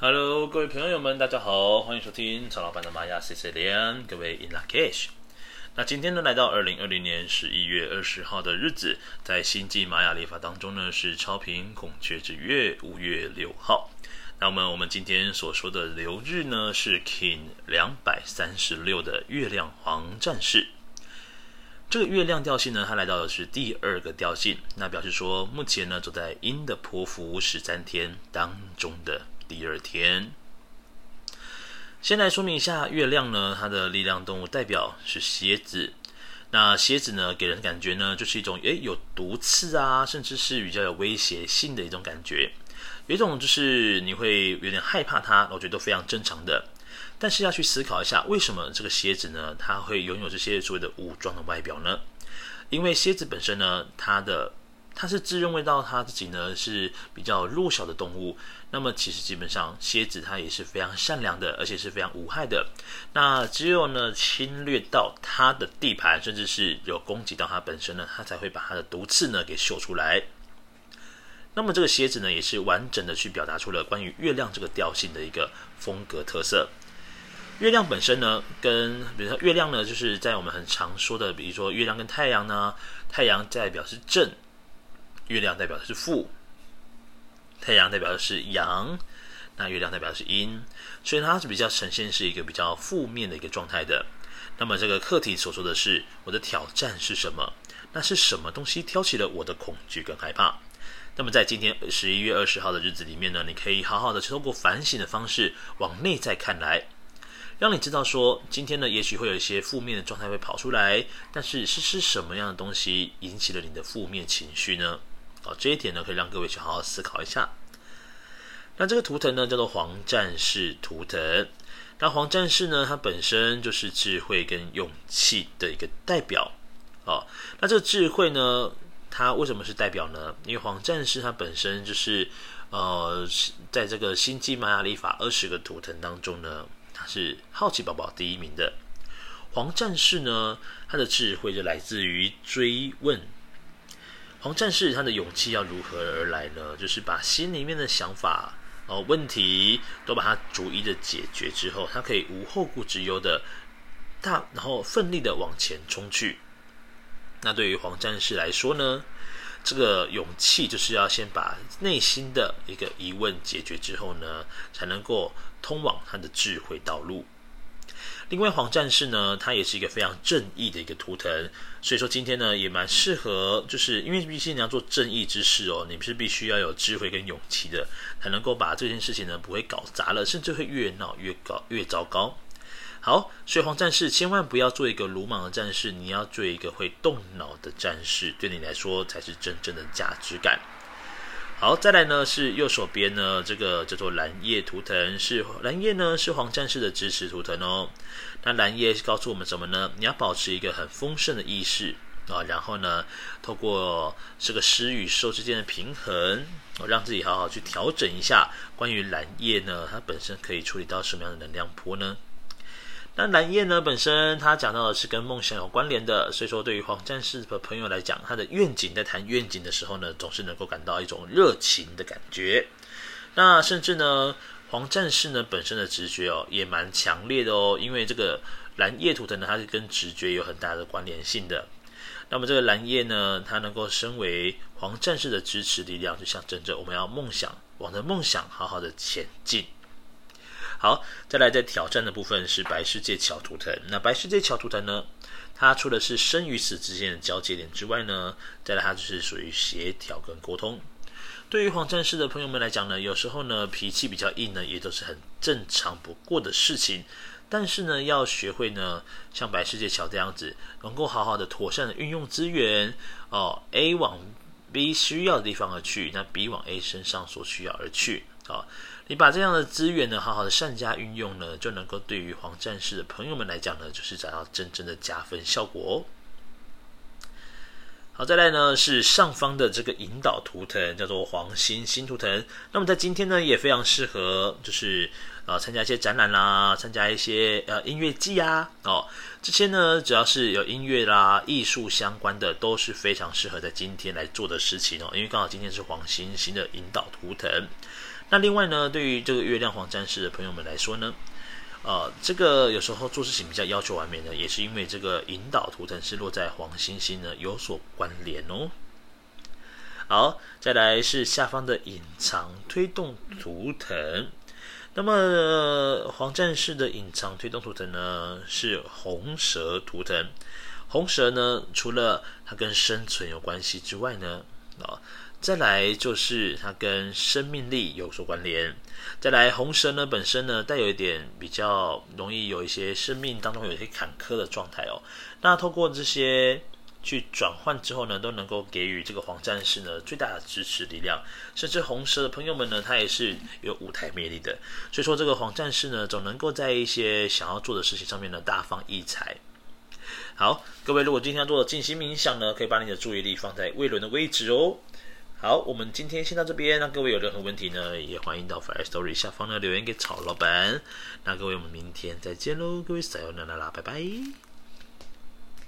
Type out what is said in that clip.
Hello，各位朋友们，大家好，欢迎收听曹老板的玛雅 C C 连，各位 In Lakesh，。那今天呢，来到二零二零年十一月二十号的日子，在星际玛雅历法当中呢，是超频孔雀之月五月六号。那么我们今天所说的流日呢，是 King 两百三十六的月亮黄战士。这个月亮调性呢，它来到的是第二个调性，那表示说目前呢，走在阴的匍匐十三天当中的。第二天，先来说明一下月亮呢，它的力量动物代表是蝎子。那蝎子呢，给人感觉呢，就是一种诶有毒刺啊，甚至是比较有威胁性的一种感觉。有一种就是你会有点害怕它，我觉得都非常正常的。但是要去思考一下，为什么这个蝎子呢，它会拥有这些所谓的武装的外表呢？因为蝎子本身呢，它的他是自认为到他自己呢是比较弱小的动物，那么其实基本上蝎子它也是非常善良的，而且是非常无害的。那只有呢侵略到它的地盘，甚至是有攻击到它本身呢，它才会把它的毒刺呢给秀出来。那么这个蝎子呢也是完整的去表达出了关于月亮这个调性的一个风格特色。月亮本身呢，跟比如说月亮呢，就是在我们很常说的，比如说月亮跟太阳呢，太阳代表是正。月亮代表的是负，太阳代表的是阳，那月亮代表的是阴，所以它是比较呈现是一个比较负面的一个状态的。那么这个课题所说的是我的挑战是什么？那是什么东西挑起了我的恐惧跟害怕？那么在今天十一月二十号的日子里面呢，你可以好好的通过反省的方式往内在看来，让你知道说今天呢，也许会有一些负面的状态会跑出来，但是是是什么样的东西引起了你的负面情绪呢？好，这一点呢，可以让各位去好好思考一下。那这个图腾呢，叫做黄战士图腾。那黄战士呢，它本身就是智慧跟勇气的一个代表。哦，那这个智慧呢，它为什么是代表呢？因为黄战士它本身就是呃，在这个星际玛雅历法二十个图腾当中呢，它是好奇宝宝第一名的。黄战士呢，它的智慧就来自于追问。黄战士他的勇气要如何而来呢？就是把心里面的想法哦、问题都把它逐一的解决之后，他可以无后顾之忧的大，然后奋力的往前冲去。那对于黄战士来说呢，这个勇气就是要先把内心的一个疑问解决之后呢，才能够通往他的智慧道路。另外，黄战士呢，他也是一个非常正义的一个图腾，所以说今天呢，也蛮适合，就是因为毕竟你要做正义之事哦，你是必须要有智慧跟勇气的，才能够把这件事情呢不会搞砸了，甚至会越闹越搞越糟糕。好，所以黄战士千万不要做一个鲁莽的战士，你要做一个会动脑的战士，对你来说才是真正的价值感。好，再来呢是右手边呢，这个叫做蓝叶图腾，是蓝叶呢是黄战士的支持图腾哦。那蓝叶是告诉我们什么呢？你要保持一个很丰盛的意识啊，然后呢，透过这个施与受之间的平衡，让自己好好去调整一下。关于蓝叶呢，它本身可以处理到什么样的能量波呢？那蓝夜呢，本身它讲到的是跟梦想有关联的，所以说对于黄战士的朋友来讲，他的愿景在谈愿景的时候呢，总是能够感到一种热情的感觉。那甚至呢，黄战士呢本身的直觉哦也蛮强烈的哦，因为这个蓝叶图腾呢，它是跟直觉有很大的关联性的。那么这个蓝叶呢，它能够身为黄战士的支持力量，就象征着我们要梦想，往着梦想好好的前进。好，再来在挑战的部分是白世界桥图腾。那白世界桥图腾呢，它除了是生与死之间的交界点之外呢，再来它就是属于协调跟沟通。对于黄战士的朋友们来讲呢，有时候呢脾气比较硬呢，也都是很正常不过的事情。但是呢，要学会呢，像白世界桥这样子，能够好好的妥善的运用资源哦，A 往 B 需要的地方而去，那 B 往 A 身上所需要而去啊。你把这样的资源呢，好好的善加运用呢，就能够对于黄战士的朋友们来讲呢，就是找到真正的加分效果哦。好，再来呢是上方的这个引导图腾，叫做黄星星图腾。那么在今天呢，也非常适合，就是啊参加一些展览啦，参加一些呃音乐季啊，哦，这些呢只要是有音乐啦、艺术相关的，都是非常适合在今天来做的事情哦。因为刚好今天是黄星星的引导图腾。那另外呢，对于这个月亮黄战士的朋友们来说呢，呃，这个有时候做事情比较要求完美呢，也是因为这个引导图腾是落在黄星星呢有所关联哦。好，再来是下方的隐藏推动图腾。那么、呃、黄战士的隐藏推动图腾呢是红蛇图腾。红蛇呢，除了它跟生存有关系之外呢，啊，再来就是它跟生命力有所关联。再来，红蛇呢本身呢带有一点比较容易有一些生命当中有一些坎坷的状态哦。那透过这些去转换之后呢，都能够给予这个黄战士呢最大的支持力量。甚至红蛇的朋友们呢，他也是有舞台魅力的。所以说，这个黄战士呢，总能够在一些想要做的事情上面呢大放异彩。好，各位，如果今天要做的静心冥想呢，可以把你的注意力放在胃轮的位置哦。好，我们今天先到这边。那各位有任何问题呢，也欢迎到 Fire Story 下方呢留言给曹老板。那各位，我们明天再见喽，各位，撒由那拉啦，拜拜。